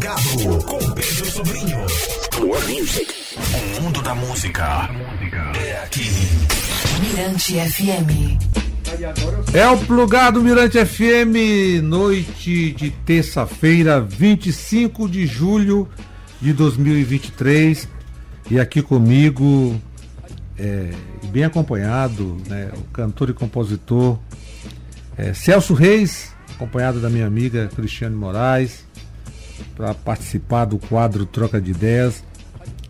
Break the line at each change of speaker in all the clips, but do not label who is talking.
Plugado com Pedro Sobrinho. More music. O mundo da música é aqui.
Mirante FM.
É o Plugado Mirante FM, noite de terça-feira, 25 de julho de 2023. E aqui comigo, é, bem acompanhado, né, o cantor e compositor é, Celso Reis, acompanhado da minha amiga Cristiane Moraes, para participar do quadro Troca de Ideias.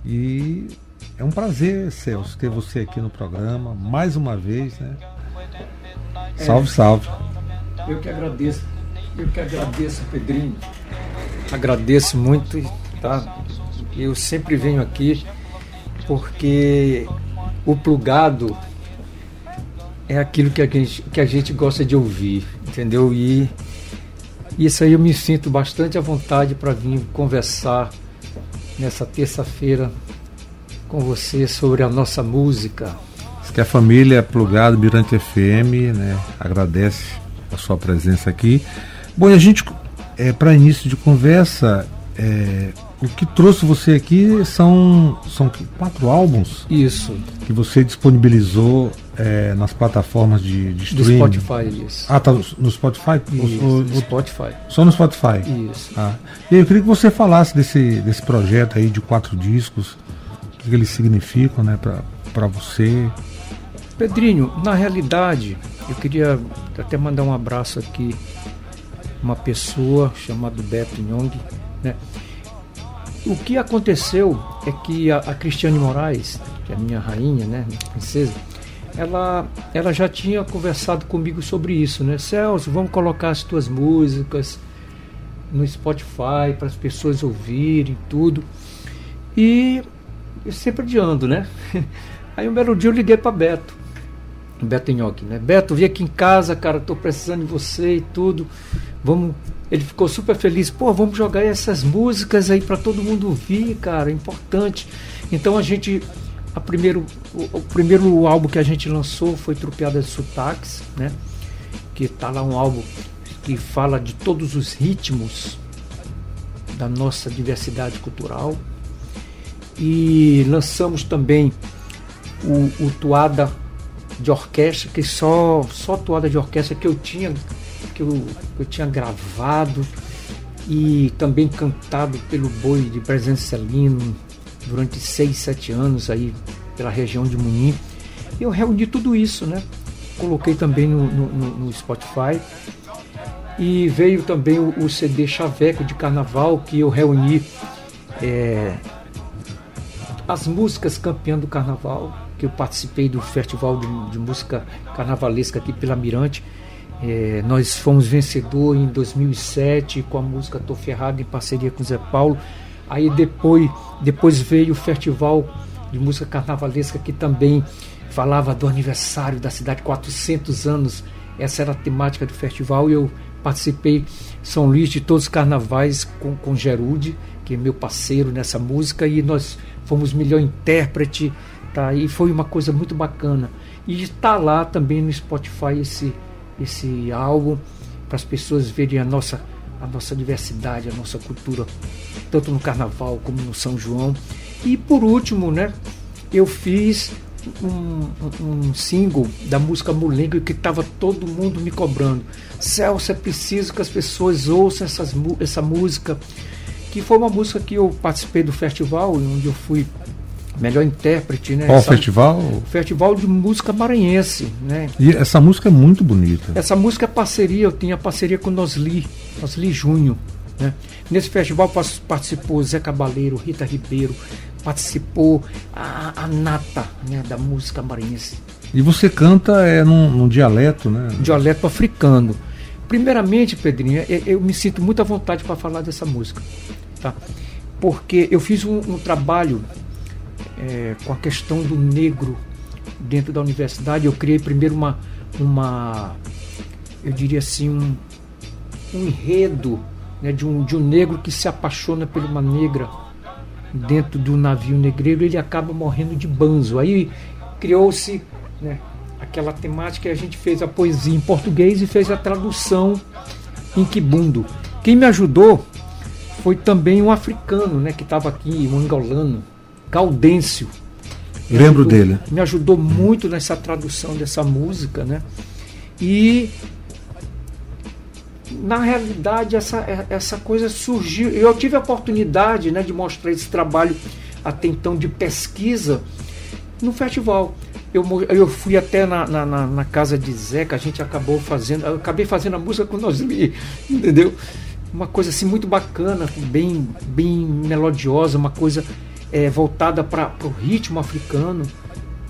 E é um prazer, Celso, ter você aqui no programa, mais uma vez, né? Salve, salve.
Eu que agradeço. Eu que agradeço, Pedrinho. Agradeço muito, tá? Eu sempre venho aqui porque o plugado é aquilo que a gente, que a gente gosta de ouvir, entendeu? E isso aí eu me sinto bastante à vontade para vir conversar nessa terça-feira com você sobre a nossa música,
que a família Plugado Mirante FM né, agradece a sua presença aqui. Bom, e a gente, é, para início de conversa, é, o que trouxe você aqui são, são quatro álbuns.
Isso.
Que você disponibilizou é, nas plataformas de, de streaming.
Do Spotify, isso.
Ah, tá no Spotify?
Isso, no Spotify.
Só no Spotify?
Isso.
Ah. E eu queria que você falasse desse, desse projeto aí de quatro discos, o que eles significam né, para você.
Pedrinho, na realidade, eu queria até mandar um abraço aqui uma pessoa chamada Beto Young, né? O que aconteceu é que a, a Cristiane Moraes, que é a minha rainha, né, minha princesa, ela, ela já tinha conversado comigo sobre isso, né? Celso, vamos colocar as tuas músicas no Spotify para as pessoas ouvirem tudo. E eu sempre adiando, né? Aí um belo dia eu liguei para Beto. Beto Nhoque, né? Beto, vim aqui em casa, cara, tô precisando de você e tudo. Vamos. Ele ficou super feliz. Pô, vamos jogar essas músicas aí para todo mundo ouvir, cara, é importante. Então a gente. A primeiro, o, o, primeiro álbum que a gente lançou foi Trupeadas de Sotaques, né? Que tá lá um álbum que fala de todos os ritmos da nossa diversidade cultural. E lançamos também o, o Tuada de orquestra, que só, só toada de orquestra que eu tinha, que eu, eu tinha gravado e também cantado pelo boi de presença Celino durante seis, sete anos aí pela região de Munim. Eu reuni tudo isso, né? Coloquei também no, no, no Spotify. E veio também o, o, CD Chaveco de Carnaval, que eu reuni é, as músicas campeã do Carnaval, que eu participei do Festival de, de Música Carnavalesca aqui pela Mirante. É, nós fomos vencedor em 2007 com a música Tô Ferrado em parceria com o Zé Paulo. Aí depois, depois veio o Festival de Música Carnavalesca que também falava do aniversário da cidade, 400 anos. Essa era a temática do festival e eu participei São Luís de todos os carnavais com, com Gerude, que é meu parceiro nessa música, e nós fomos melhor intérprete Tá? E foi uma coisa muito bacana. E está lá também no Spotify esse, esse álbum para as pessoas verem a nossa, a nossa diversidade, a nossa cultura, tanto no Carnaval como no São João. E por último, né, eu fiz um, um single da música Mulengo que estava todo mundo me cobrando. Celso, é preciso que as pessoas ouçam essas, essa música. Que foi uma música que eu participei do festival, onde eu fui melhor intérprete, né?
Qual essa, festival?
Festival de música maranhense, né?
E essa música é muito bonita.
Essa música é parceria, eu tinha parceria com Nosli, Nosli Júnior, né? Nesse festival participou Zé Cabaleiro, Rita Ribeiro, participou a, a nata né, da música maranhense.
E você canta é num, num dialeto, né?
Dialeto africano. Primeiramente, Pedrinho, eu, eu me sinto muito à vontade para falar dessa música, tá? Porque eu fiz um, um trabalho é, com a questão do negro dentro da universidade. Eu criei primeiro uma, uma eu diria assim, um, um enredo né, de, um, de um negro que se apaixona por uma negra dentro do navio negreiro, ele acaba morrendo de banzo. Aí criou-se né, aquela temática e a gente fez a poesia em português e fez a tradução em quibundo. Quem me ajudou foi também um africano, né, que estava aqui, um angolano, Gaudêncio.
Lembro
ajudou-
dele.
Me ajudou muito nessa tradução dessa música, né? E na realidade essa, essa coisa surgiu. Eu tive a oportunidade né, de mostrar esse trabalho até então de pesquisa no festival. Eu, eu fui até na, na, na- casa de Zeca, a gente acabou fazendo, eu acabei fazendo a música com nós ali, entendeu? Uma coisa assim muito bacana, bem, bem melodiosa, uma coisa eh, voltada para o ritmo africano,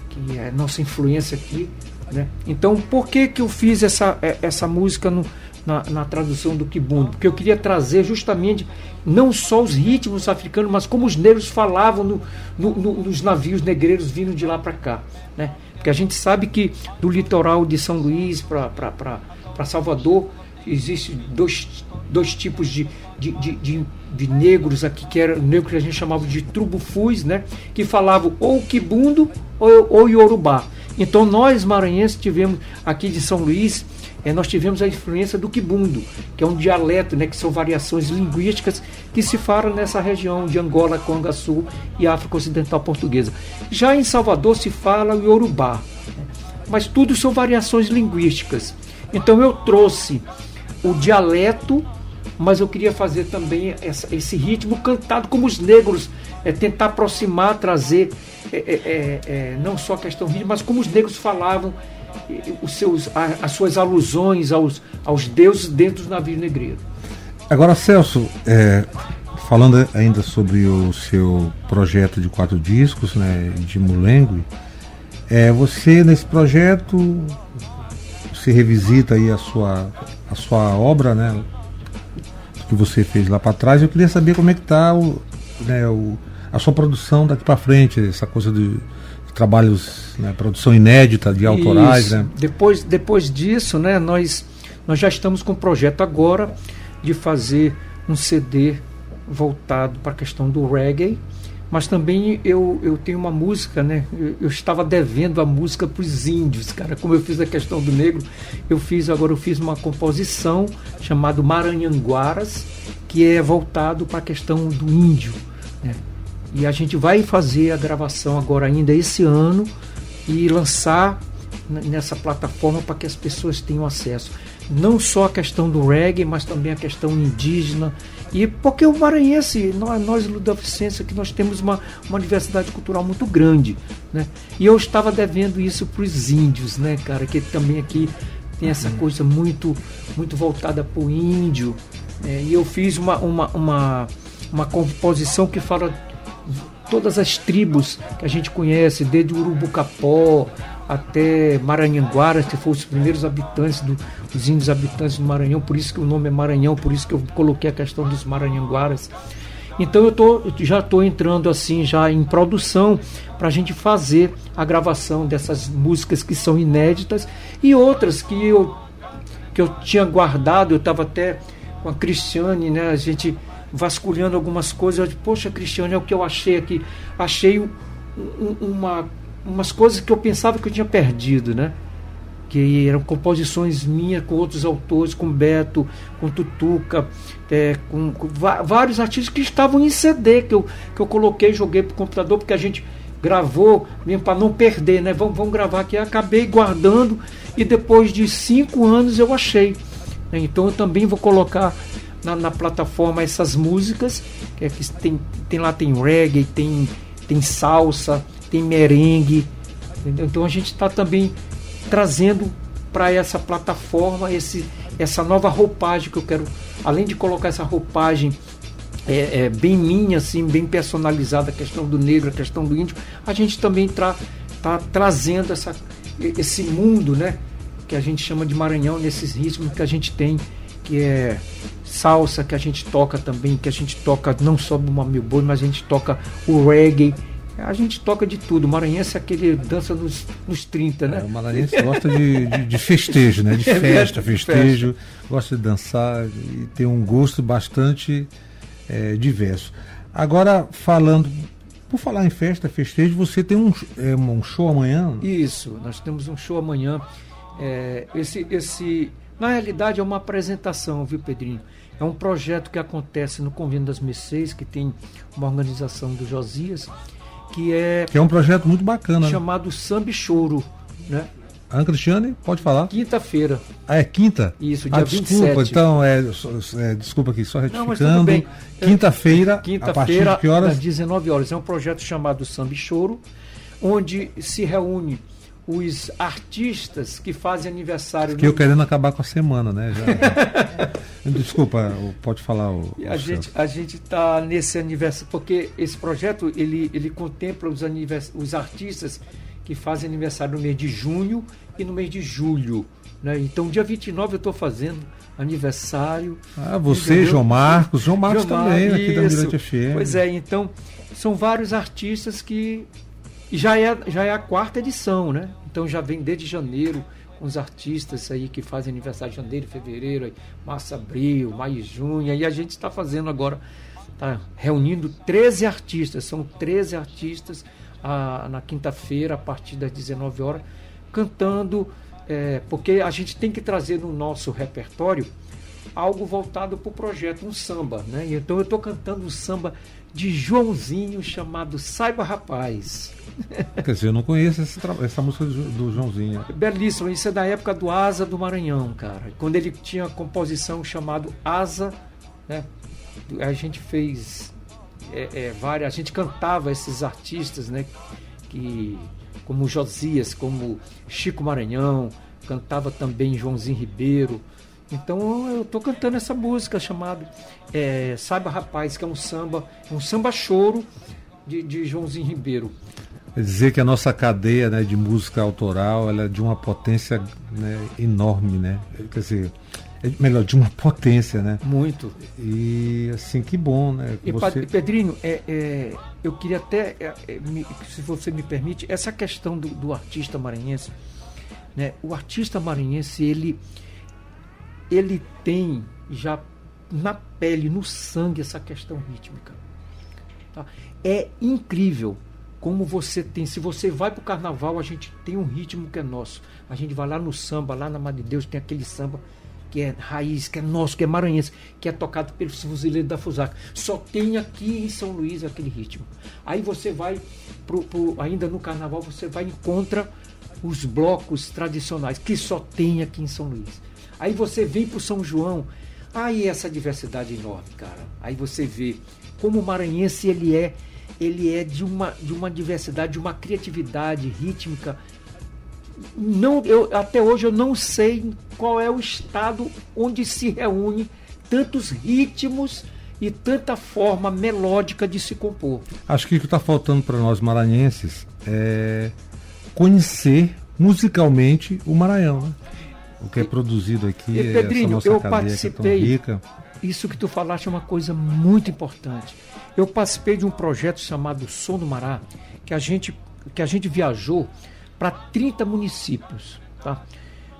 que é nossa influência aqui. Né? Então, por que, que eu fiz essa, eh, essa música no- na, na tradução do Kibundo? Porque eu queria trazer justamente não só os ritmos africanos, mas como os negros falavam no- no- no- nos navios negreiros vindo de lá para cá. Né? Porque a gente sabe que do litoral de São Luís para Salvador existe dois, dois tipos de, de, de, de- de negros aqui, que era negro que a gente chamava de trubufus, né? que falavam ou quibundo ou, ou iorubá. Então nós maranhenses tivemos aqui de São Luís, eh, nós tivemos a influência do quibundo, que é um dialeto, né, que são variações linguísticas que se falam nessa região de Angola, Conga Sul e África Ocidental Portuguesa. Já em Salvador se fala o iorubá, mas tudo são variações linguísticas. Então eu trouxe o dialeto, mas eu queria fazer também essa- esse ritmo cantado como os negros, é, tentar aproximar, trazer é, é, é, é, não só a questão ritmo, mas como os negros falavam os seus, a- as suas alusões aos, aos deuses dentro do navio negreiro.
Agora, Celso, é, falando ainda sobre o seu projeto de quatro discos, né, de Mulengue, é, você nesse projeto você revisita aí a sua, a sua obra, né, que você fez lá para trás. Eu queria saber como é que está o, né, o, a sua produção daqui para frente, essa coisa de, trabalhos, né, produção inédita de autorais,
Isso.
né?
Depois, depois disso, né, nós, nós já estamos com o projeto agora de fazer um CD voltado para a questão do reggae, mas também eu, eu tenho uma música, né? Eu, eu estava devendo a música para os índios, cara. Como eu fiz a questão do negro, eu fiz agora eu fiz uma composição chamada Maranhanguaras, que é voltado para a questão do índio, né? E a gente vai fazer a gravação agora ainda esse ano e lançar nessa plataforma para que as pessoas tenham acesso. Não só a questão do reggae, mas também a questão indígena. E porque o maranhense, nós, nós que nós temos uma, uma diversidade cultural muito grande. Né? E eu estava devendo isso para os índios, né, cara? Que também aqui tem essa coisa muito, muito voltada para o índio. né? E eu fiz uma, uma, uma, uma composição que fala todas as tribos que a gente conhece, desde Urubucapó até Maranhanguara, que foram os primeiros habitantes, do, os índios habitantes do Maranhão, por isso que o nome é Maranhão, por isso que eu coloquei a questão dos Maranhanguaras. Então eu tô, já estou entrando assim já em produção para a gente fazer a gravação dessas músicas que são inéditas e outras que eu que eu tinha guardado, eu estava até com a Cristiane, né? A gente vasculhando algumas coisas. Eu disse, Poxa, Cristiane, é o que eu achei aqui. Achei um- uma, umas coisas que eu pensava que eu tinha perdido, né? Que eram composições minhas com outros autores, com Beto, com Tutuca, é, com, com vários artistas que estavam em CD, que eu, que eu coloquei, joguei pro computador, porque a gente gravou mesmo para não perder, né? Vamos, vamos gravar aqui. Acabei guardando e depois de cinco anos eu achei. né? Então eu também vou colocar na, na plataforma essas músicas, que, é que tem, tem lá tem reggae, tem, tem salsa, tem merengue. entendeu? Então a gente está também trazendo para essa plataforma esse, essa nova roupagem que eu quero, além de colocar essa roupagem é, é, bem minha, assim, bem personalizada, a questão do negro, a questão do índio, a gente também está tá trazendo essa, esse mundo, né? Que a gente chama de Maranhão, nesses ritmos que a gente tem, que é salsa, que a gente toca também, que a gente toca não só do Mamil Boi, mas a gente toca o reggae. A gente toca de tudo. O maranhense é aquele dança nos, nos 30, né?
É, o maranhense gosta de, de, de festejo, né? De
É
festa, festejo, gosta de dançar e tem um gosto bastante é, diverso. Agora, falando, por falar em festa, festejo, você tem um, é, um show amanhã?
Isso, nós temos um show amanhã. É, esse, esse, na realidade, é uma apresentação, viu, Pedrinho? É um projeto que acontece no Convênio das Mercês, que tem uma organização do Josias, que é,
Que é um projeto muito bacana. né?
chamado Samba e Choro, né?
Ana Cristiane, pode falar.
Quinta-feira.
Ah, é quinta?
Isso,
ah,
dia
desculpa,
27.
então, é, é, desculpa aqui, só retificando. Quinta-feira, a partir de que horas?
às 19 horas. É um projeto chamado Samba Choro, onde se reúne os artistas que fazem aniversário
Que eu
no-
querendo acabar com a semana, né? Já- Desculpa, pode falar o.
E
o
A gente a gente está nesse aniversário porque esse projeto ele, ele contempla os, anivers, os artistas que fazem aniversário no mês de junho e no mês de julho. Né? Então, dia 29 eu estou fazendo aniversário.
Ah, você,
entendeu?
João Marcos, João Marcos
João
também,
Mar-
aqui da. Mirante FM.
Pois é, então são vários artistas que já é, já é a quarta edição, né? Então já vem desde janeiro com os artistas aí que fazem aniversário de janeiro, fevereiro, aí, março, abril, maio junho. E a gente está fazendo agora, está reunindo 13 artistas, são 13 artistas ah, na quinta-feira, a partir das 19 horas, cantando, eh, porque a gente tem que trazer no nosso repertório algo voltado para o projeto, um samba. Né? Então eu estou cantando um samba de Joãozinho chamado Saiba Rapaz.
Quer dizer, eu não conheço essa, essa música do, Jo- do Joãozinho.
Belíssimo, isso é da época do Asa do Maranhão, cara. Quando ele tinha a composição chamado Asa, né? A gente fez é, é, várias, a gente cantava esses artistas, né? Que como Josias, como Chico Maranhão, cantava também Joãozinho Ribeiro. Então eu tô cantando essa música chamada é, Saiba Rapaz, que é um samba, um samba choro de, de Joãozinho Ribeiro.
Quer dizer que a nossa cadeia né, de música autoral ela é de uma potência né, enorme, né? Quer dizer, é, melhor, de uma potência, né?
Muito.
E assim, que bom, né?
E
Você...
Pedrinho, é, é, eu queria até, é, é, me- se você me permite, essa questão do, do artista maranhense, né? O artista maranhense, ele, ele tem já na pele, no sangue, essa questão rítmica. tá? É incrível como você tem. Se você vai para o carnaval, a gente tem um ritmo que é nosso. A gente vai lá no samba, lá na Madre de Deus, tem aquele samba que é raiz, que é nosso, que é maranhense, que é tocado pelos fuzileiros da Fusaca. Só tem aqui em São Luís aquele ritmo. Aí você vai, pro, pro- ainda no carnaval, você vai e encontra os blocos tradicionais, que só tem aqui em São Luís. Aí você vem para o São João, aí essa diversidade enorme, cara. Aí você vê como o maranhense ele é, ele é de uma, de uma diversidade, de uma criatividade rítmica. Não, eu, até hoje eu não sei qual é o estado onde se reúne tantos ritmos e tanta forma melódica de se compor.
Acho que o que está faltando para nós maranhenses é conhecer musicalmente o Maranhão, né? O que é produzido aqui,
E, Pedrinho,
essa
eu
é
participei-
rica.
Isso que tu falaste é uma coisa muito importante. Eu participei de um projeto chamado Som do Mará, que a gente, que a gente viajou para 30 municípios. Tá?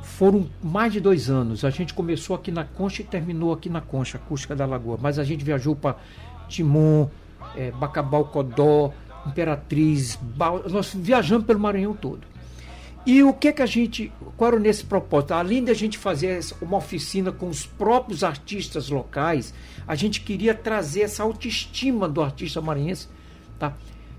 Foram mais de dois anos. A gente começou aqui na Concha e terminou aqui na Concha, Acústica da Lagoa. Mas a gente viajou para Timon, eh, Bacabal, Codó, Imperatriz, Bal... nós viajamos pelo Maranhão todo. E o que que a gente, qual era nesse propósito? Além de a gente fazer uma oficina com os próprios artistas locais, a gente queria trazer essa autoestima do artista maranhense, tá?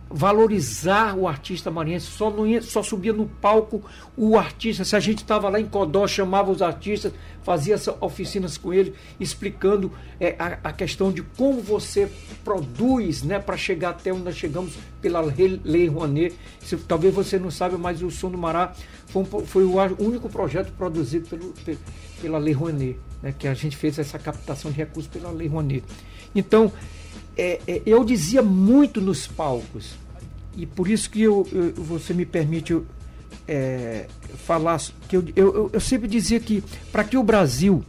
Valorizar o artista maranhense, só não ia, só subia no palco o artista. Se a gente estava lá em Codó, chamava os artistas, fazia oficinas com ele, explicando é, a, a questão de como você produz, né, para chegar até onde nós chegamos pela Lei Rouanet. Se- talvez você não saiba, mas o Som do Mará foi, um foi o único projeto produzido pelo, pe- pela Lei Rouanet, né, que a gente fez essa captação de recursos pela Lei Rouanet. Então, é, é, eu dizia muito nos palcos, e por isso que eu, eu- você me permite é, falar, que eu, eu, eu- sempre dizia que para que o Brasil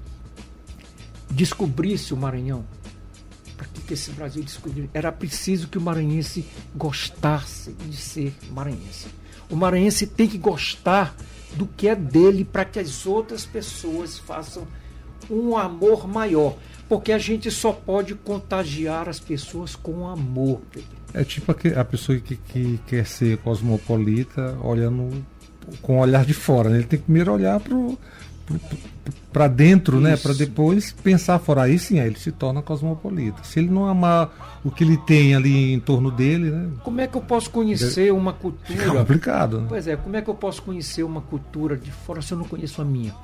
descobrisse o Maranhão, que, esse Brasil descobrisse, era preciso que o maranhense gostasse de ser maranhense. O maranhense tem que gostar do que é dele para que as outras pessoas façam um amor maior. Porque a gente só pode contagiar as pessoas com amor.
É tipo a pessoa que, que quer ser cosmopolita olhando com o olhar de fora. Né? Ele tem que primeiro olhar pro, para dentro, né? Para depois pensar fora. Aí sim, aí ele se torna cosmopolita. Se ele não amar o que ele tem ali em torno dele, né?
Como é que eu posso conhecer uma cultura?
É complicado. Né?
Pois é, como é que eu posso conhecer uma cultura de fora se eu não conheço a minha?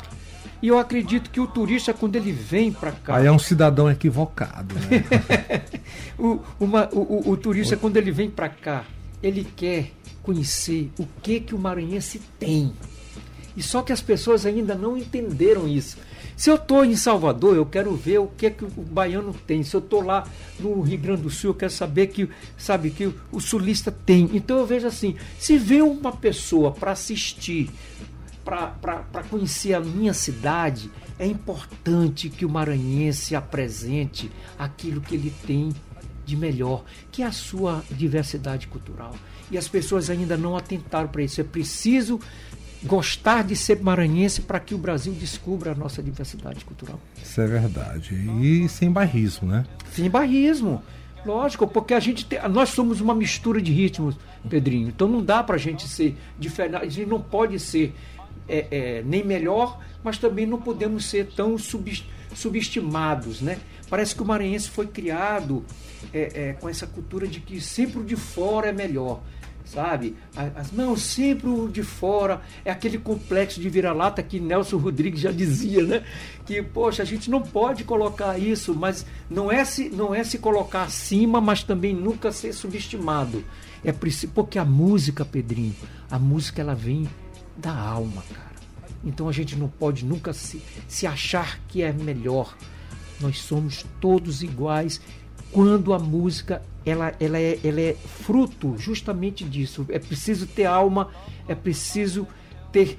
E eu acredito que o turista, quando ele vem para cá.
Aí é um cidadão equivocado. Né?
o, uma, o, o, o, turista, quando ele vem para cá, ele quer conhecer o que, que o maranhense tem. E só que as pessoas ainda não entenderam isso. Se eu estou em Salvador, eu quero ver o que é que o baiano tem. Se eu estou lá no Rio Grande do Sul, eu quero saber que, sabe, que o sulista tem. Então eu vejo assim, se vê uma pessoa para assistir, para conhecer a minha cidade, é importante que o maranhense apresente aquilo que ele tem de melhor, que é a sua diversidade cultural. E as pessoas ainda não atentaram para isso. É preciso gostar de ser maranhense para que o Brasil descubra a nossa diversidade cultural.
Isso é verdade. E sem barrismo, né?
Sem barrismo. Lógico, porque a gente tem, nós somos uma mistura de ritmos, Pedrinho. Então não dá para a gente ser diferente. A gente não pode ser é, é, nem melhor, mas também não podemos ser tão subestimados, né? Parece que o maranhense foi criado é, é, com essa cultura de que sempre o de fora é melhor sabe? As, não, sempre de fora é aquele complexo de vira-lata que Nelson Rodrigues já dizia, né? Que, poxa, a gente não pode colocar isso, mas não é se, não é se colocar acima, mas também nunca ser subestimado. É porque a música, Pedrinho, a música ela vem da alma, cara. Então a gente não pode nunca se, se achar que é melhor. Nós somos todos iguais quando a música ela, ela, é, ela é fruto justamente disso. É preciso ter alma, é preciso ter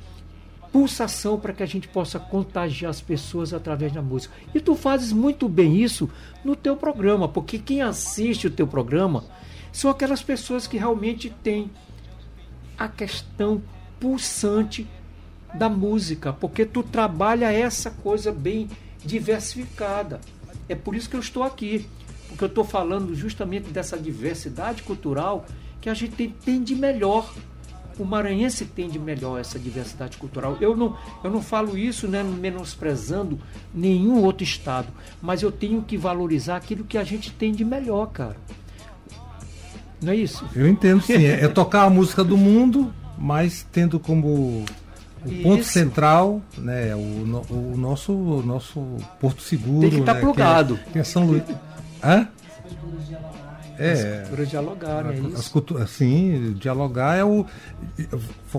pulsação para que a gente possa contagiar as pessoas através da música. E tu fazes muito bem isso no teu programa, porque quem assiste o teu programa são aquelas pessoas que realmente têm a questão pulsante da música, porque tu trabalha essa coisa bem diversificada. É por isso que eu estou aqui porque eu estou falando justamente dessa diversidade cultural que a gente tem, de melhor. O maranhense tem de melhor essa diversidade cultural. Eu não, eu não falo isso né, menosprezando nenhum outro estado, mas eu tenho que valorizar aquilo que a gente tem de melhor, cara. Não é isso?
Eu entendo sim. É, é tocar a música do mundo, mas tendo como o ponto Isso. central, né, o, o, nosso, o nosso porto seguro. Tem
que estar
tá
né, plugado.
Que é, que é São Luís. Hã?
É, as culturas dialogarem, é isso? As culturas,
sim, dialogar é o.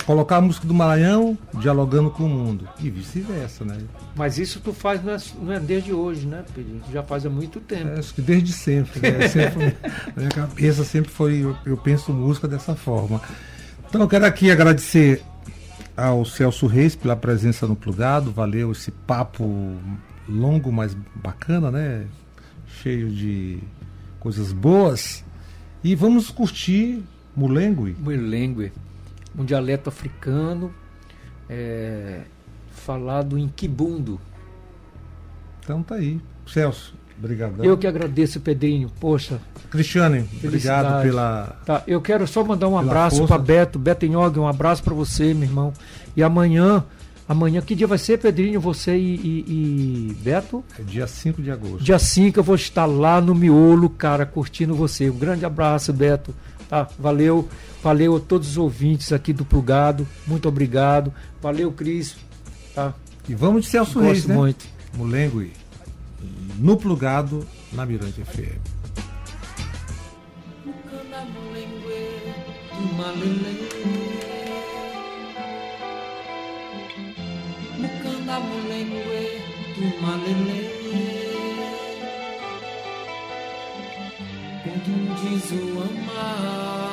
Colocar a música do Maranhão dialogando com o mundo. E vice-versa, né?
Mas isso tu faz não é, não é desde hoje, né, Pedro? Tu já faz há muito tempo. É,
acho que desde sempre. Né? sempre minha cabeça sempre foi. Eu, eu penso música dessa forma. Então eu quero aqui agradecer ao Celso Reis pela presença no Plugado. Valeu esse papo longo, mas bacana, né? Cheio de coisas boas. E vamos curtir Mulengue.
Mulengue, um dialeto africano é, falado em Kibundo.
Então tá aí. Celso, obrigado.
Eu que agradeço, Pedrinho. Poxa.
Cristiane, obrigado pela.
Tá, eu quero só mandar um abraço para Beto, Beto Inhogue, um abraço para você, meu irmão. E amanhã Amanhã, que dia vai ser, Pedrinho? Você e, e, e, Beto?
É dia 5 de agosto.
Dia 5 eu vou estar lá no Miolo, cara, curtindo você. Um grande abraço, Beto. Tá, valeu. Valeu a todos os ouvintes aqui do Plugado. Muito obrigado. Valeu, Cris. Tá?
E vamos de Celso
Gosto
Reis, né?
muito.
Mulengo no Plugado, na Mirante FM.
Mulengwe tumalele kuntunjizu ama bengwe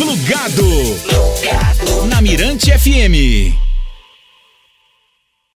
aqui. Plugado. Na Mirante FM.